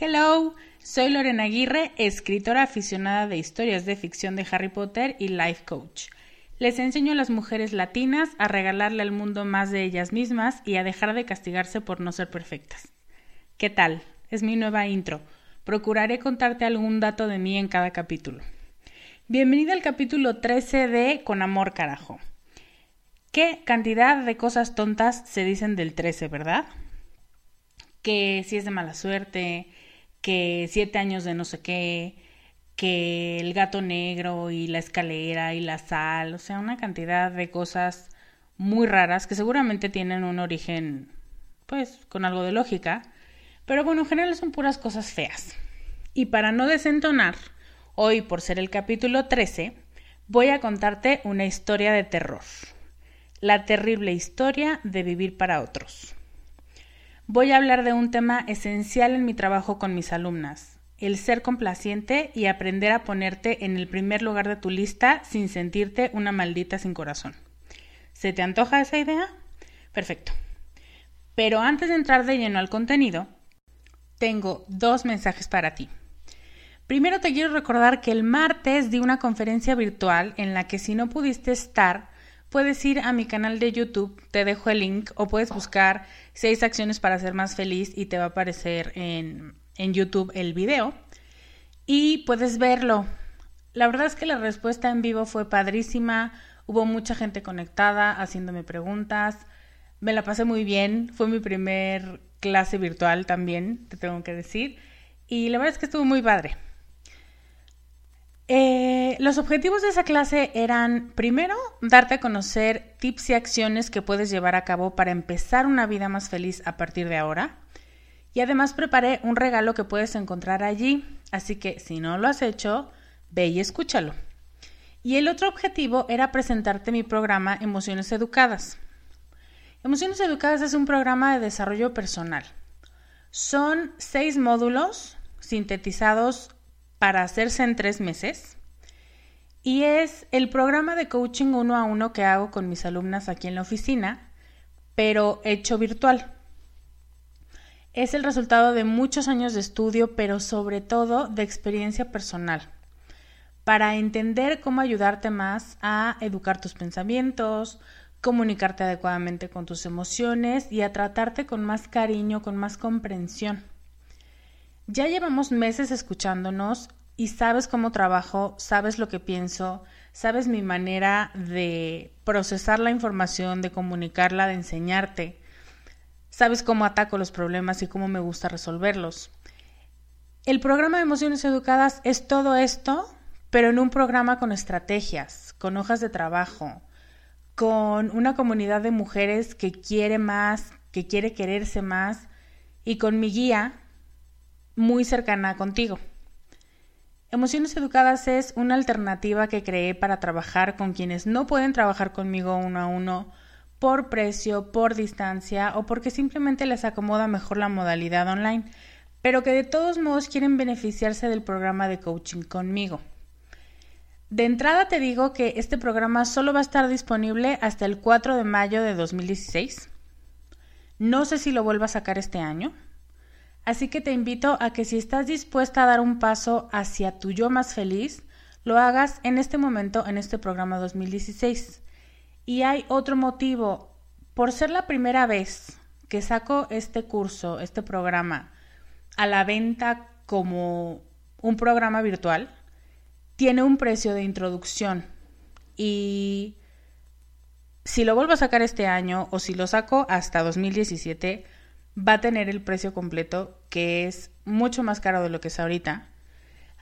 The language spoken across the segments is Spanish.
Hello, soy Lorena Aguirre, escritora aficionada de historias de ficción de Harry Potter y life coach. Les enseño a las mujeres latinas a regalarle al mundo más de ellas mismas y a dejar de castigarse por no ser perfectas. ¿Qué tal? Es mi nueva intro. Procuraré contarte algún dato de mí en cada capítulo. Bienvenida al capítulo 13 de Con Amor Carajo. ¿Qué cantidad de cosas tontas se dicen del 13, verdad? Que si es de mala suerte, que siete años de no sé qué, que el gato negro y la escalera y la sal, o sea, una cantidad de cosas muy raras que seguramente tienen un origen, pues, con algo de lógica, pero bueno, en general son puras cosas feas. Y para no desentonar, hoy por ser el capítulo 13, voy a contarte una historia de terror. La terrible historia de vivir para otros voy a hablar de un tema esencial en mi trabajo con mis alumnas, el ser complaciente y aprender a ponerte en el primer lugar de tu lista sin sentirte una maldita sin corazón. ¿Se te antoja esa idea? Perfecto. Pero antes de entrar de lleno al contenido, tengo dos mensajes para ti. Primero te quiero recordar que el martes di una conferencia virtual en la que si no pudiste estar, puedes ir a mi canal de YouTube, te dejo el link, o puedes buscar seis acciones para ser más feliz y te va a aparecer en, en YouTube el video. Y puedes verlo. La verdad es que la respuesta en vivo fue padrísima, hubo mucha gente conectada haciéndome preguntas, me la pasé muy bien, fue mi primer clase virtual también, te tengo que decir, y la verdad es que estuvo muy padre. Eh, los objetivos de esa clase eran, primero, darte a conocer tips y acciones que puedes llevar a cabo para empezar una vida más feliz a partir de ahora. Y además preparé un regalo que puedes encontrar allí, así que si no lo has hecho, ve y escúchalo. Y el otro objetivo era presentarte mi programa Emociones Educadas. Emociones Educadas es un programa de desarrollo personal. Son seis módulos sintetizados para hacerse en tres meses. Y es el programa de coaching uno a uno que hago con mis alumnas aquí en la oficina, pero hecho virtual. Es el resultado de muchos años de estudio, pero sobre todo de experiencia personal, para entender cómo ayudarte más a educar tus pensamientos, comunicarte adecuadamente con tus emociones y a tratarte con más cariño, con más comprensión. Ya llevamos meses escuchándonos y sabes cómo trabajo, sabes lo que pienso, sabes mi manera de procesar la información, de comunicarla, de enseñarte. Sabes cómo ataco los problemas y cómo me gusta resolverlos. El programa de Emociones Educadas es todo esto, pero en un programa con estrategias, con hojas de trabajo, con una comunidad de mujeres que quiere más, que quiere quererse más y con mi guía muy cercana contigo. Emociones Educadas es una alternativa que creé para trabajar con quienes no pueden trabajar conmigo uno a uno por precio, por distancia o porque simplemente les acomoda mejor la modalidad online, pero que de todos modos quieren beneficiarse del programa de coaching conmigo. De entrada te digo que este programa solo va a estar disponible hasta el 4 de mayo de 2016. No sé si lo vuelva a sacar este año. Así que te invito a que si estás dispuesta a dar un paso hacia tu yo más feliz, lo hagas en este momento en este programa 2016. Y hay otro motivo. Por ser la primera vez que saco este curso, este programa, a la venta como un programa virtual, tiene un precio de introducción y si lo vuelvo a sacar este año o si lo saco hasta 2017, va a tener el precio completo que es mucho más caro de lo que es ahorita.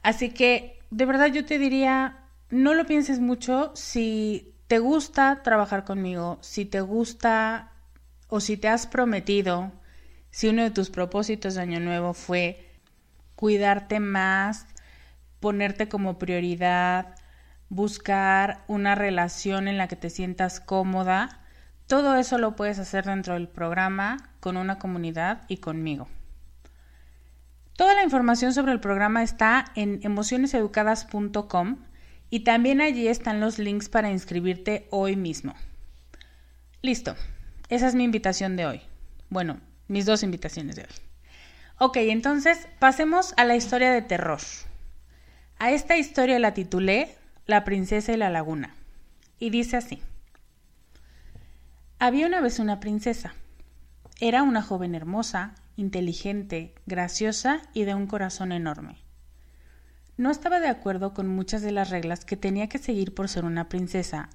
Así que de verdad yo te diría, no lo pienses mucho si te gusta trabajar conmigo, si te gusta o si te has prometido, si uno de tus propósitos de año nuevo fue cuidarte más, ponerte como prioridad, buscar una relación en la que te sientas cómoda, todo eso lo puedes hacer dentro del programa, con una comunidad y conmigo. Toda la información sobre el programa está en emocioneseducadas.com y también allí están los links para inscribirte hoy mismo. Listo, esa es mi invitación de hoy. Bueno, mis dos invitaciones de hoy. Ok, entonces pasemos a la historia de terror. A esta historia la titulé La princesa y la laguna. Y dice así. Había una vez una princesa. Era una joven hermosa, inteligente, graciosa y de un corazón enorme. No estaba de acuerdo con muchas de las reglas que tenía que seguir por ser una princesa,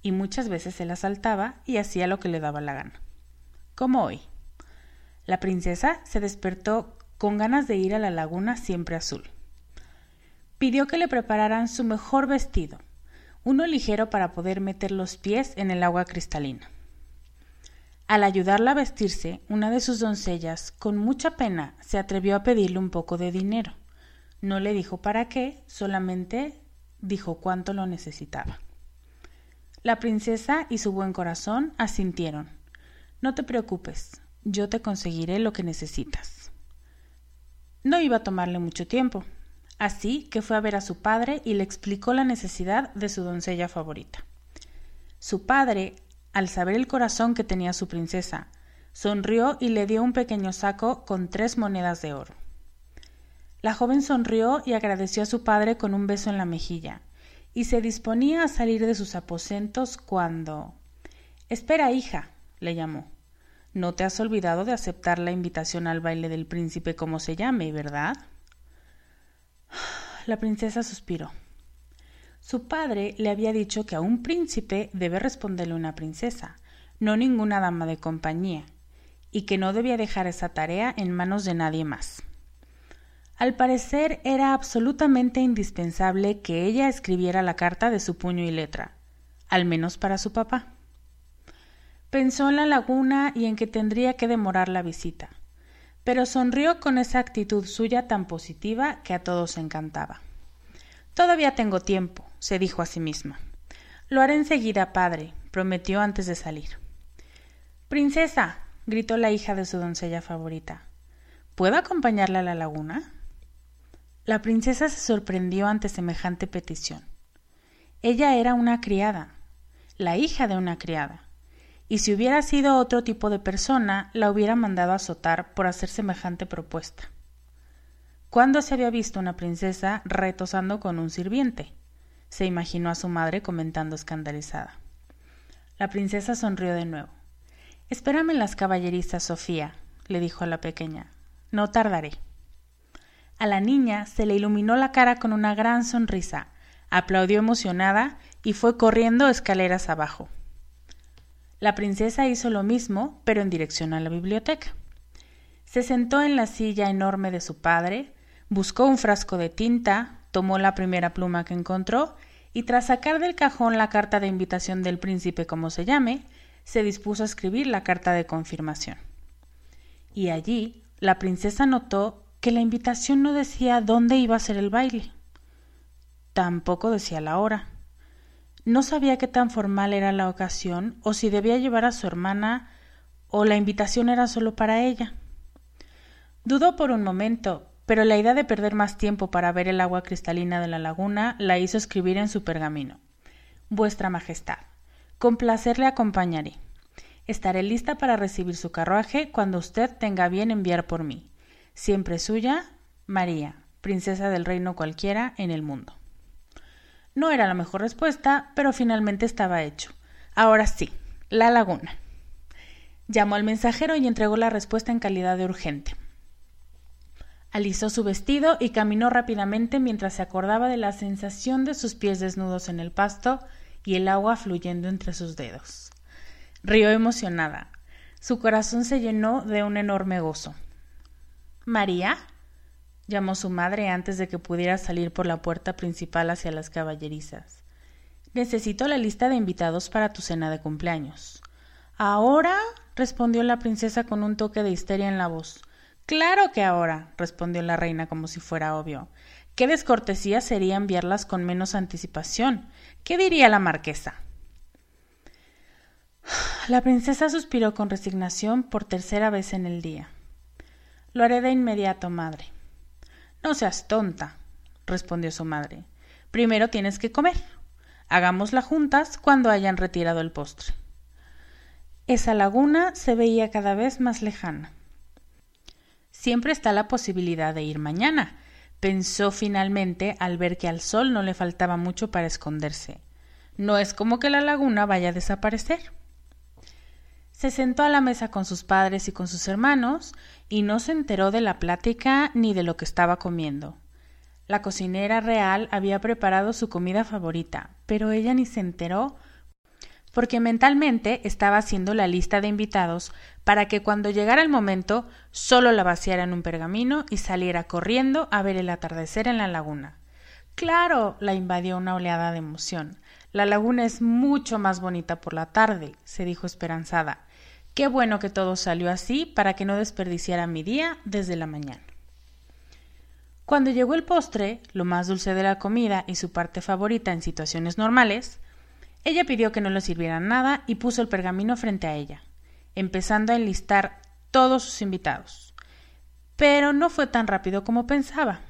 y muchas veces se las saltaba y hacía lo que le daba la gana. Como hoy. La princesa se despertó con ganas de ir a la laguna siempre azul. Pidió que le prepararan su mejor vestido, uno ligero para poder meter los pies en el agua cristalina. Al ayudarla a vestirse, una de sus doncellas, con mucha pena, se atrevió a pedirle un poco de dinero. No le dijo para qué, solamente dijo cuánto lo necesitaba. La princesa y su buen corazón asintieron. No te preocupes, yo te conseguiré lo que necesitas. No iba a tomarle mucho tiempo, así que fue a ver a su padre y le explicó la necesidad de su doncella favorita. Su padre, al saber el corazón que tenía su princesa, sonrió y le dio un pequeño saco con tres monedas de oro. La joven sonrió y agradeció a su padre con un beso en la mejilla, y se disponía a salir de sus aposentos cuando. Espera, hija, le llamó. No te has olvidado de aceptar la invitación al baile del príncipe como se llame, ¿verdad? La princesa suspiró. Su padre le había dicho que a un príncipe debe responderle una princesa, no ninguna dama de compañía, y que no debía dejar esa tarea en manos de nadie más. Al parecer era absolutamente indispensable que ella escribiera la carta de su puño y letra, al menos para su papá. Pensó en la laguna y en que tendría que demorar la visita, pero sonrió con esa actitud suya tan positiva que a todos encantaba. Todavía tengo tiempo, se dijo a sí misma. Lo haré enseguida, padre, prometió antes de salir. Princesa, gritó la hija de su doncella favorita. ¿Puedo acompañarla a la laguna? La princesa se sorprendió ante semejante petición. Ella era una criada, la hija de una criada y si hubiera sido otro tipo de persona, la hubiera mandado a azotar por hacer semejante propuesta. ¿Cuándo se había visto una princesa retosando con un sirviente? Se imaginó a su madre comentando escandalizada. La princesa sonrió de nuevo. Espérame en las caballerizas, Sofía, le dijo a la pequeña. No tardaré. A la niña se le iluminó la cara con una gran sonrisa, aplaudió emocionada y fue corriendo escaleras abajo. La princesa hizo lo mismo, pero en dirección a la biblioteca. Se sentó en la silla enorme de su padre, buscó un frasco de tinta, tomó la primera pluma que encontró y tras sacar del cajón la carta de invitación del príncipe como se llame, se dispuso a escribir la carta de confirmación. Y allí la princesa notó que la invitación no decía dónde iba a ser el baile. Tampoco decía la hora. No sabía qué tan formal era la ocasión o si debía llevar a su hermana o la invitación era solo para ella. Dudó por un momento, pero la idea de perder más tiempo para ver el agua cristalina de la laguna la hizo escribir en su pergamino. Vuestra Majestad, con placer le acompañaré. Estaré lista para recibir su carruaje cuando usted tenga bien enviar por mí. Siempre suya, María, princesa del reino cualquiera en el mundo. No era la mejor respuesta, pero finalmente estaba hecho. Ahora sí, la laguna. Llamó al mensajero y entregó la respuesta en calidad de urgente. Alisó su vestido y caminó rápidamente mientras se acordaba de la sensación de sus pies desnudos en el pasto y el agua fluyendo entre sus dedos. Rió emocionada. Su corazón se llenó de un enorme gozo. María llamó su madre antes de que pudiera salir por la puerta principal hacia las caballerizas. Necesito la lista de invitados para tu cena de cumpleaños. ¿Ahora? respondió la princesa con un toque de histeria en la voz. Claro que ahora, respondió la reina como si fuera obvio. Qué descortesía sería enviarlas con menos anticipación. ¿Qué diría la marquesa? La princesa suspiró con resignación por tercera vez en el día. Lo haré de inmediato, madre. No seas tonta, respondió su madre. Primero tienes que comer. Hagámosla juntas cuando hayan retirado el postre. Esa laguna se veía cada vez más lejana. Siempre está la posibilidad de ir mañana, pensó finalmente al ver que al sol no le faltaba mucho para esconderse. No es como que la laguna vaya a desaparecer. Se sentó a la mesa con sus padres y con sus hermanos y no se enteró de la plática ni de lo que estaba comiendo. La cocinera real había preparado su comida favorita, pero ella ni se enteró porque mentalmente estaba haciendo la lista de invitados para que cuando llegara el momento solo la vaciara en un pergamino y saliera corriendo a ver el atardecer en la laguna. Claro, la invadió una oleada de emoción. La laguna es mucho más bonita por la tarde, se dijo esperanzada. Qué bueno que todo salió así para que no desperdiciara mi día desde la mañana. Cuando llegó el postre, lo más dulce de la comida y su parte favorita en situaciones normales, ella pidió que no le sirvieran nada y puso el pergamino frente a ella, empezando a enlistar todos sus invitados. Pero no fue tan rápido como pensaba,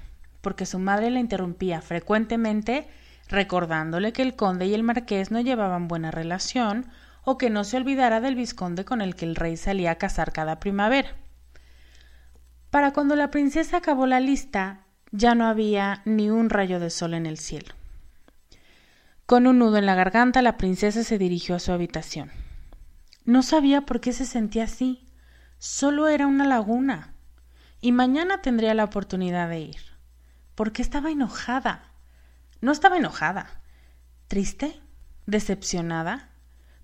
porque su madre la interrumpía frecuentemente recordándole que el conde y el marqués no llevaban buena relación o que no se olvidara del vizconde con el que el rey salía a cazar cada primavera. Para cuando la princesa acabó la lista, ya no había ni un rayo de sol en el cielo. Con un nudo en la garganta, la princesa se dirigió a su habitación. No sabía por qué se sentía así. Solo era una laguna. Y mañana tendría la oportunidad de ir. ¿Por qué estaba enojada? No estaba enojada. ¿Triste? ¿Decepcionada?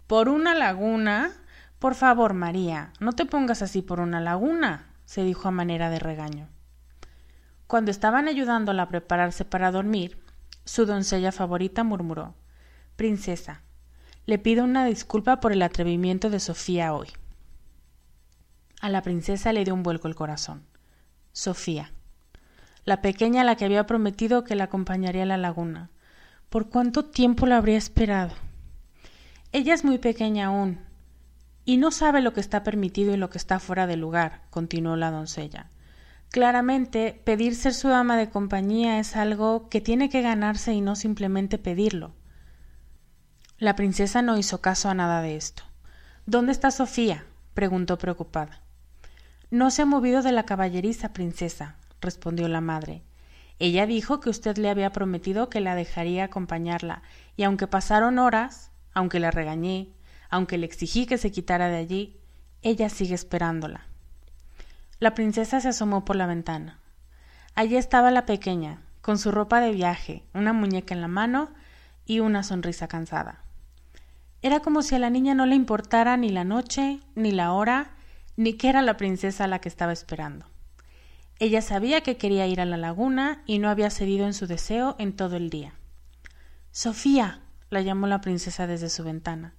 ¿Por una laguna? Por favor, María, no te pongas así por una laguna, se dijo a manera de regaño. Cuando estaban ayudándola a prepararse para dormir, su doncella favorita murmuró Princesa, le pido una disculpa por el atrevimiento de Sofía hoy. A la princesa le dio un vuelco el corazón. Sofía, la pequeña a la que había prometido que la acompañaría a la laguna. ¿Por cuánto tiempo la habría esperado? Ella es muy pequeña aún, y no sabe lo que está permitido y lo que está fuera de lugar, continuó la doncella. Claramente, pedir ser su ama de compañía es algo que tiene que ganarse y no simplemente pedirlo. La princesa no hizo caso a nada de esto. ¿Dónde está Sofía? preguntó preocupada. No se ha movido de la caballeriza, princesa, respondió la madre. Ella dijo que usted le había prometido que la dejaría acompañarla, y aunque pasaron horas, aunque la regañé, aunque le exigí que se quitara de allí, ella sigue esperándola. La princesa se asomó por la ventana. Allí estaba la pequeña, con su ropa de viaje, una muñeca en la mano y una sonrisa cansada. Era como si a la niña no le importara ni la noche, ni la hora, ni que era la princesa la que estaba esperando. Ella sabía que quería ir a la laguna y no había cedido en su deseo en todo el día. Sofía, la llamó la princesa desde su ventana.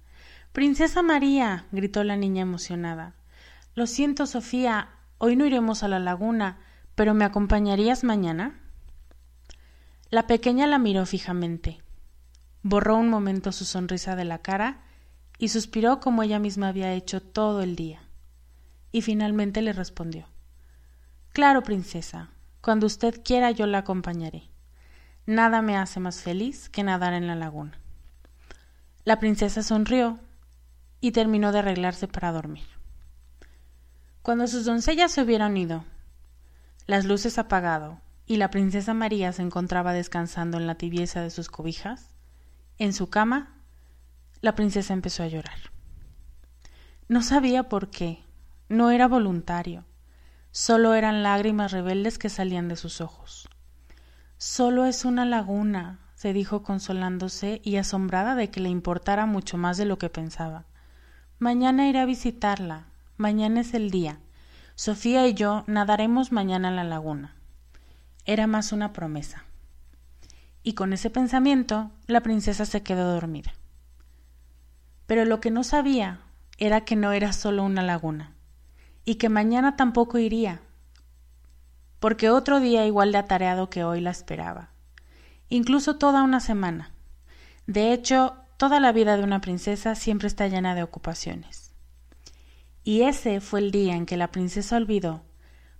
Princesa María, gritó la niña emocionada. Lo siento, Sofía, Hoy no iremos a la laguna, pero ¿me acompañarías mañana? La pequeña la miró fijamente. Borró un momento su sonrisa de la cara y suspiró como ella misma había hecho todo el día. Y finalmente le respondió Claro, princesa, cuando usted quiera yo la acompañaré. Nada me hace más feliz que nadar en la laguna. La princesa sonrió y terminó de arreglarse para dormir. Cuando sus doncellas se hubieran ido, las luces apagado, y la princesa María se encontraba descansando en la tibieza de sus cobijas, en su cama, la princesa empezó a llorar. No sabía por qué, no era voluntario. Solo eran lágrimas rebeldes que salían de sus ojos. Solo es una laguna, se dijo consolándose y asombrada de que le importara mucho más de lo que pensaba. Mañana iré a visitarla. Mañana es el día. Sofía y yo nadaremos mañana en la laguna. Era más una promesa. Y con ese pensamiento, la princesa se quedó dormida. Pero lo que no sabía era que no era solo una laguna, y que mañana tampoco iría, porque otro día igual de atareado que hoy la esperaba incluso toda una semana. De hecho, toda la vida de una princesa siempre está llena de ocupaciones. Y ese fue el día en que la princesa olvidó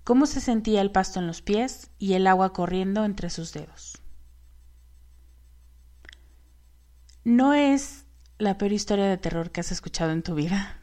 cómo se sentía el pasto en los pies y el agua corriendo entre sus dedos. No es la peor historia de terror que has escuchado en tu vida.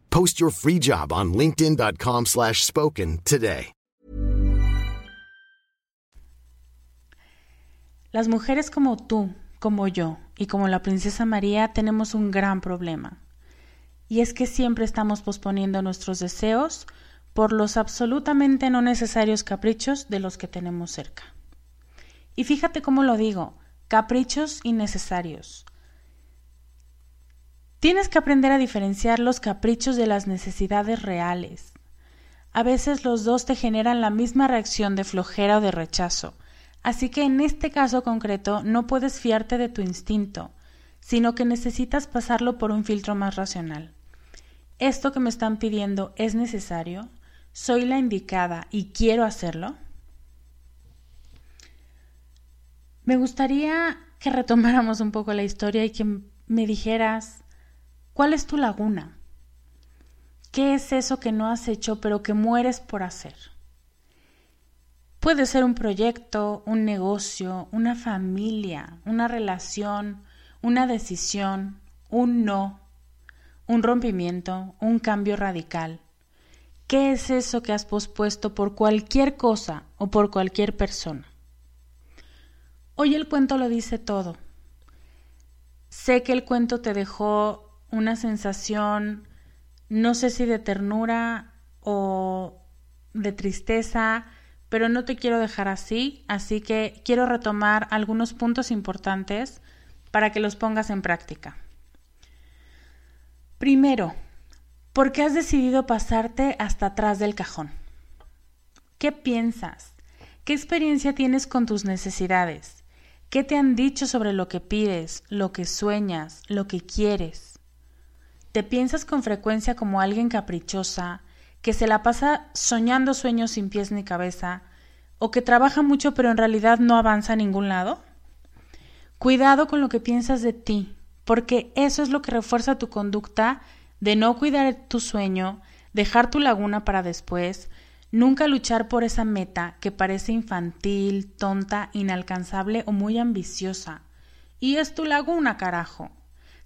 Post your free job on linkedin.com slash spoken today. Las mujeres como tú, como yo y como la princesa María tenemos un gran problema. Y es que siempre estamos posponiendo nuestros deseos por los absolutamente no necesarios caprichos de los que tenemos cerca. Y fíjate cómo lo digo, caprichos innecesarios. Tienes que aprender a diferenciar los caprichos de las necesidades reales. A veces los dos te generan la misma reacción de flojera o de rechazo, así que en este caso concreto no puedes fiarte de tu instinto, sino que necesitas pasarlo por un filtro más racional. ¿Esto que me están pidiendo es necesario? ¿Soy la indicada y quiero hacerlo? Me gustaría que retomáramos un poco la historia y que me dijeras ¿Cuál es tu laguna? ¿Qué es eso que no has hecho pero que mueres por hacer? Puede ser un proyecto, un negocio, una familia, una relación, una decisión, un no, un rompimiento, un cambio radical. ¿Qué es eso que has pospuesto por cualquier cosa o por cualquier persona? Hoy el cuento lo dice todo. Sé que el cuento te dejó una sensación, no sé si de ternura o de tristeza, pero no te quiero dejar así, así que quiero retomar algunos puntos importantes para que los pongas en práctica. Primero, ¿por qué has decidido pasarte hasta atrás del cajón? ¿Qué piensas? ¿Qué experiencia tienes con tus necesidades? ¿Qué te han dicho sobre lo que pides, lo que sueñas, lo que quieres? ¿Te piensas con frecuencia como alguien caprichosa, que se la pasa soñando sueños sin pies ni cabeza, o que trabaja mucho pero en realidad no avanza a ningún lado? Cuidado con lo que piensas de ti, porque eso es lo que refuerza tu conducta de no cuidar tu sueño, dejar tu laguna para después, nunca luchar por esa meta que parece infantil, tonta, inalcanzable o muy ambiciosa. Y es tu laguna, carajo.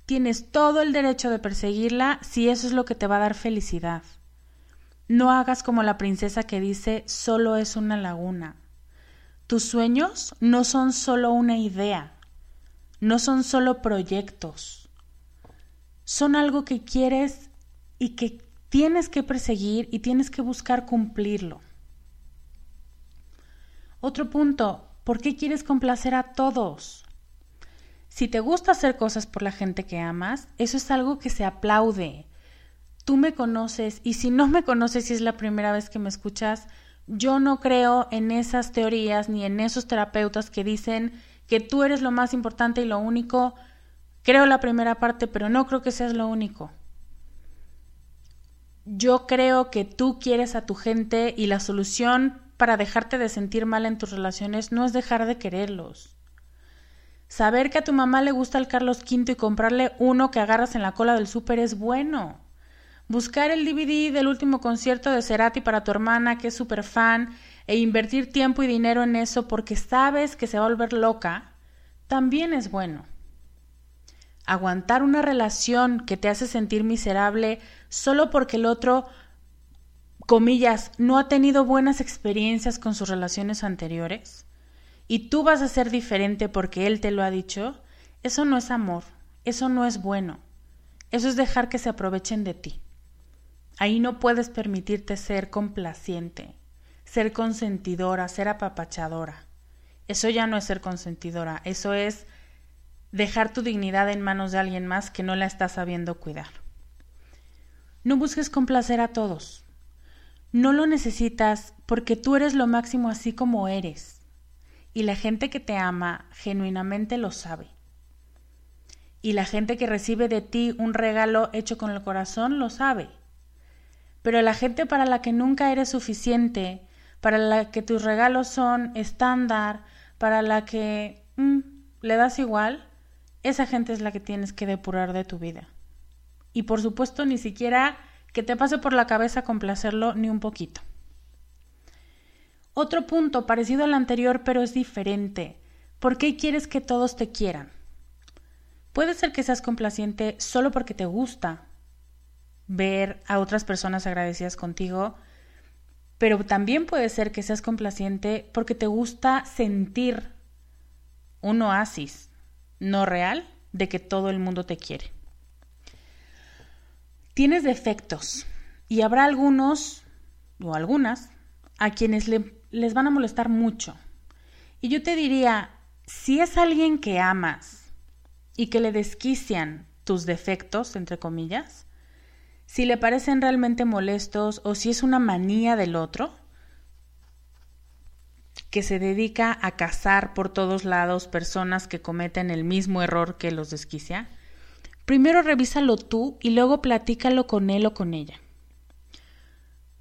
Tienes todo el derecho de perseguirla si eso es lo que te va a dar felicidad. No hagas como la princesa que dice solo es una laguna. Tus sueños no son solo una idea, no son solo proyectos, son algo que quieres y que tienes que perseguir y tienes que buscar cumplirlo. Otro punto, ¿por qué quieres complacer a todos? Si te gusta hacer cosas por la gente que amas, eso es algo que se aplaude. Tú me conoces y si no me conoces y es la primera vez que me escuchas, yo no creo en esas teorías ni en esos terapeutas que dicen que tú eres lo más importante y lo único. Creo la primera parte, pero no creo que seas lo único. Yo creo que tú quieres a tu gente y la solución para dejarte de sentir mal en tus relaciones no es dejar de quererlos. Saber que a tu mamá le gusta el Carlos V y comprarle uno que agarras en la cola del súper es bueno, buscar el DVD del último concierto de Cerati para tu hermana que es súper fan e invertir tiempo y dinero en eso porque sabes que se va a volver loca, también es bueno. Aguantar una relación que te hace sentir miserable solo porque el otro, comillas, no ha tenido buenas experiencias con sus relaciones anteriores y tú vas a ser diferente porque él te lo ha dicho, eso no es amor, eso no es bueno, eso es dejar que se aprovechen de ti. Ahí no puedes permitirte ser complaciente, ser consentidora, ser apapachadora. Eso ya no es ser consentidora, eso es dejar tu dignidad en manos de alguien más que no la está sabiendo cuidar. No busques complacer a todos. No lo necesitas porque tú eres lo máximo así como eres. Y la gente que te ama genuinamente lo sabe. Y la gente que recibe de ti un regalo hecho con el corazón lo sabe. Pero la gente para la que nunca eres suficiente, para la que tus regalos son estándar, para la que mm, le das igual, esa gente es la que tienes que depurar de tu vida. Y por supuesto, ni siquiera que te pase por la cabeza complacerlo ni un poquito. Otro punto parecido al anterior, pero es diferente. ¿Por qué quieres que todos te quieran? Puede ser que seas complaciente solo porque te gusta, ver a otras personas agradecidas contigo, pero también puede ser que seas complaciente porque te gusta sentir un oasis no real de que todo el mundo te quiere. Tienes defectos y habrá algunos o algunas a quienes les van a molestar mucho. Y yo te diría, si es alguien que amas y que le desquician tus defectos, entre comillas, si le parecen realmente molestos o si es una manía del otro que se dedica a cazar por todos lados personas que cometen el mismo error que los desquicia, primero revísalo tú y luego platícalo con él o con ella.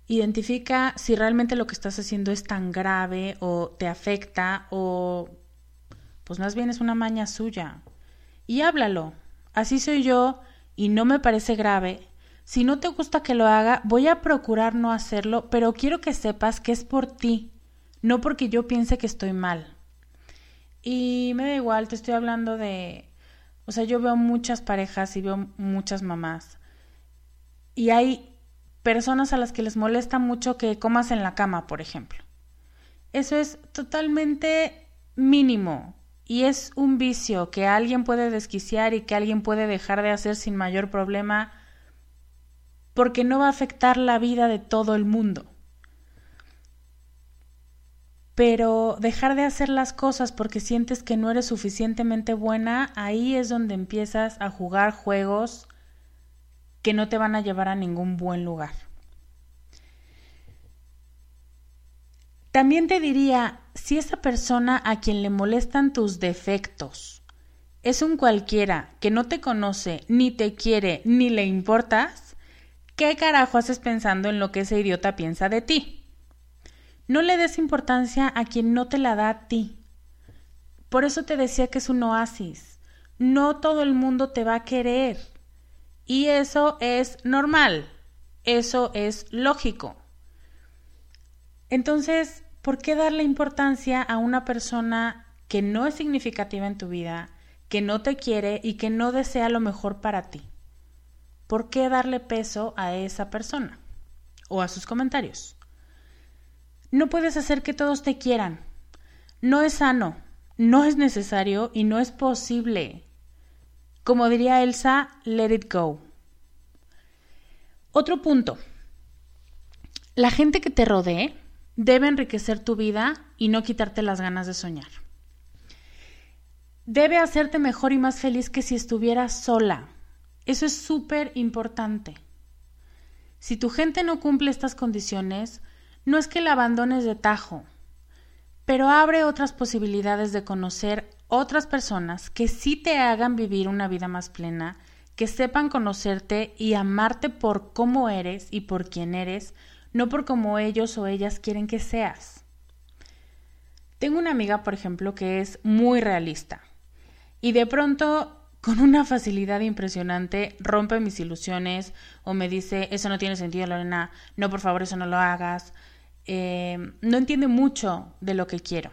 Identifica si realmente lo que estás haciendo es tan grave o te afecta o pues más bien es una maña suya. Y háblalo. Así soy yo y no me parece grave si no te gusta que lo haga, voy a procurar no hacerlo, pero quiero que sepas que es por ti, no porque yo piense que estoy mal. Y me da igual, te estoy hablando de... O sea, yo veo muchas parejas y veo muchas mamás. Y hay personas a las que les molesta mucho que comas en la cama, por ejemplo. Eso es totalmente mínimo y es un vicio que alguien puede desquiciar y que alguien puede dejar de hacer sin mayor problema porque no va a afectar la vida de todo el mundo. Pero dejar de hacer las cosas porque sientes que no eres suficientemente buena, ahí es donde empiezas a jugar juegos que no te van a llevar a ningún buen lugar. También te diría, si esa persona a quien le molestan tus defectos es un cualquiera que no te conoce, ni te quiere, ni le importas, ¿Qué carajo haces pensando en lo que ese idiota piensa de ti? No le des importancia a quien no te la da a ti. Por eso te decía que es un oasis. No todo el mundo te va a querer. Y eso es normal. Eso es lógico. Entonces, ¿por qué darle importancia a una persona que no es significativa en tu vida, que no te quiere y que no desea lo mejor para ti? ¿Por qué darle peso a esa persona o a sus comentarios? No puedes hacer que todos te quieran. No es sano, no es necesario y no es posible. Como diría Elsa, let it go. Otro punto. La gente que te rodee debe enriquecer tu vida y no quitarte las ganas de soñar. Debe hacerte mejor y más feliz que si estuvieras sola, eso es súper importante. Si tu gente no cumple estas condiciones, no es que la abandones de tajo, pero abre otras posibilidades de conocer otras personas que sí te hagan vivir una vida más plena, que sepan conocerte y amarte por cómo eres y por quién eres, no por cómo ellos o ellas quieren que seas. Tengo una amiga, por ejemplo, que es muy realista y de pronto con una facilidad impresionante rompe mis ilusiones o me dice, eso no tiene sentido, Lorena, no, por favor, eso no lo hagas. Eh, no entiende mucho de lo que quiero,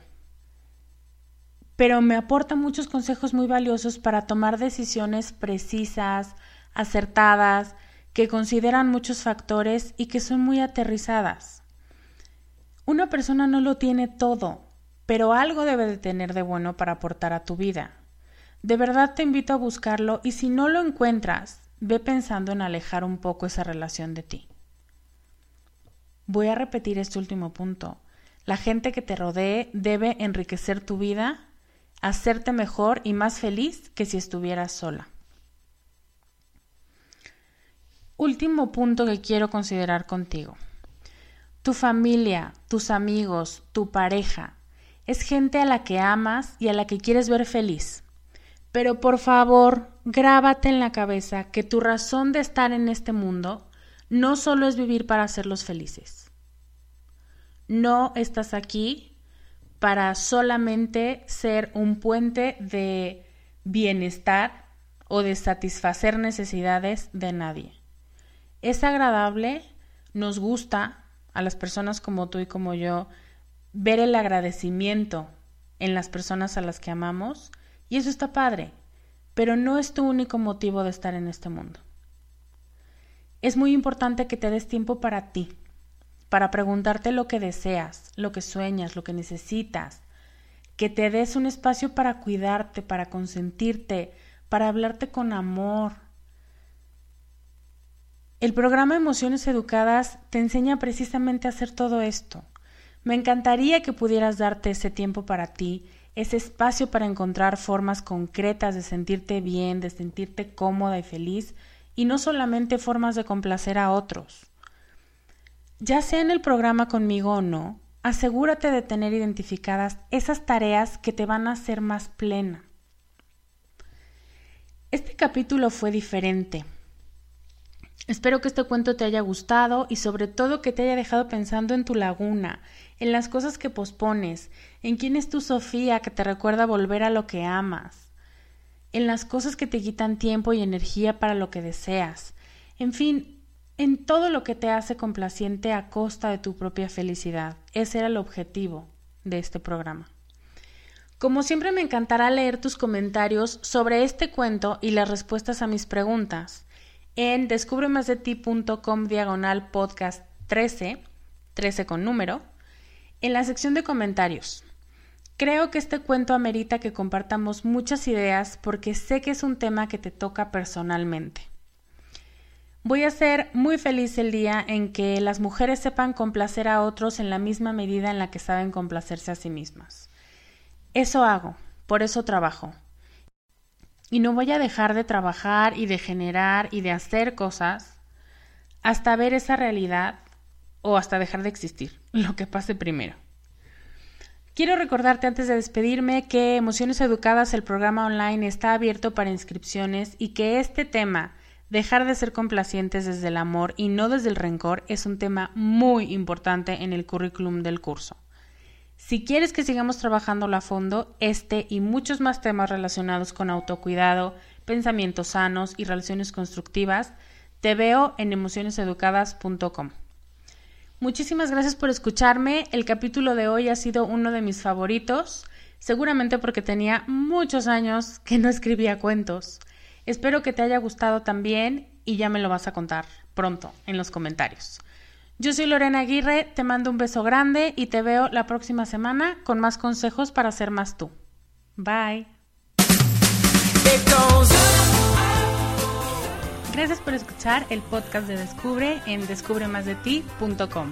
pero me aporta muchos consejos muy valiosos para tomar decisiones precisas, acertadas, que consideran muchos factores y que son muy aterrizadas. Una persona no lo tiene todo, pero algo debe de tener de bueno para aportar a tu vida. De verdad te invito a buscarlo y si no lo encuentras, ve pensando en alejar un poco esa relación de ti. Voy a repetir este último punto. La gente que te rodee debe enriquecer tu vida, hacerte mejor y más feliz que si estuvieras sola. Último punto que quiero considerar contigo. Tu familia, tus amigos, tu pareja, es gente a la que amas y a la que quieres ver feliz. Pero por favor, grábate en la cabeza que tu razón de estar en este mundo no solo es vivir para hacerlos felices. No estás aquí para solamente ser un puente de bienestar o de satisfacer necesidades de nadie. Es agradable, nos gusta a las personas como tú y como yo ver el agradecimiento en las personas a las que amamos y eso está padre, pero no es tu único motivo de estar en este mundo. Es muy importante que te des tiempo para ti, para preguntarte lo que deseas, lo que sueñas, lo que necesitas, que te des un espacio para cuidarte, para consentirte, para hablarte con amor. El programa Emociones Educadas te enseña precisamente a hacer todo esto. Me encantaría que pudieras darte ese tiempo para ti, ese espacio para encontrar formas concretas de sentirte bien, de sentirte cómoda y feliz, y no solamente formas de complacer a otros. Ya sea en el programa conmigo o no, asegúrate de tener identificadas esas tareas que te van a hacer más plena. Este capítulo fue diferente. Espero que este cuento te haya gustado y sobre todo que te haya dejado pensando en tu laguna, en las cosas que pospones, en quién es tu Sofía que te recuerda volver a lo que amas, en las cosas que te quitan tiempo y energía para lo que deseas, en fin, en todo lo que te hace complaciente a costa de tu propia felicidad. Ese era el objetivo de este programa. Como siempre me encantará leer tus comentarios sobre este cuento y las respuestas a mis preguntas en descubremasdeti.com diagonal podcast 13, 13 con número, en la sección de comentarios. Creo que este cuento amerita que compartamos muchas ideas porque sé que es un tema que te toca personalmente. Voy a ser muy feliz el día en que las mujeres sepan complacer a otros en la misma medida en la que saben complacerse a sí mismas. Eso hago, por eso trabajo. Y no voy a dejar de trabajar y de generar y de hacer cosas hasta ver esa realidad o hasta dejar de existir, lo que pase primero. Quiero recordarte antes de despedirme que Emociones Educadas, el programa online, está abierto para inscripciones y que este tema, dejar de ser complacientes desde el amor y no desde el rencor, es un tema muy importante en el currículum del curso. Si quieres que sigamos trabajándolo a fondo, este y muchos más temas relacionados con autocuidado, pensamientos sanos y relaciones constructivas, te veo en emocioneseducadas.com. Muchísimas gracias por escucharme. El capítulo de hoy ha sido uno de mis favoritos, seguramente porque tenía muchos años que no escribía cuentos. Espero que te haya gustado también y ya me lo vas a contar pronto en los comentarios. Yo soy Lorena Aguirre, te mando un beso grande y te veo la próxima semana con más consejos para ser más tú. Bye. Gracias por escuchar el podcast de Descubre en descubremasdeti.com.